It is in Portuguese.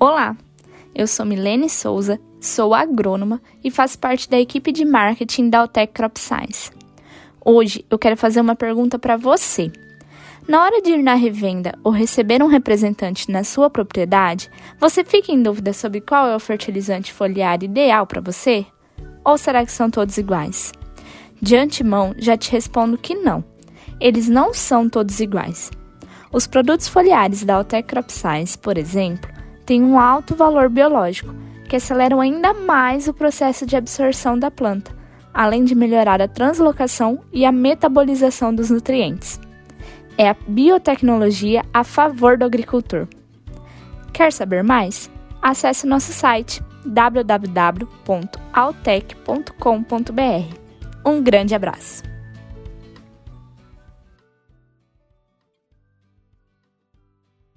Olá, eu sou Milene Souza, sou agrônoma e faço parte da equipe de marketing da Altec Crop Science. Hoje eu quero fazer uma pergunta para você. Na hora de ir na revenda ou receber um representante na sua propriedade, você fica em dúvida sobre qual é o fertilizante foliar ideal para você? Ou será que são todos iguais? De antemão, já te respondo que não. Eles não são todos iguais. Os produtos foliares da Altec Crop Science, por exemplo, têm um alto valor biológico, que aceleram ainda mais o processo de absorção da planta, além de melhorar a translocação e a metabolização dos nutrientes é a biotecnologia a favor do agricultor. Quer saber mais? Acesse nosso site www.altec.com.br. Um grande abraço!